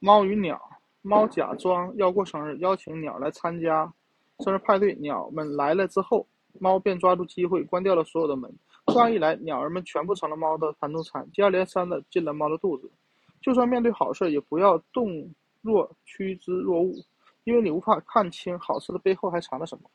猫与鸟。猫假装要过生日，邀请鸟来参加生日派对。鸟们来了之后，猫便抓住机会关掉了所有的门。这样一来，鸟儿们全部成了猫的盘中餐，接二连三地进了猫的肚子。就算面对好事，也不要动若趋之若鹜，因为你无法看清好事的背后还藏着什么。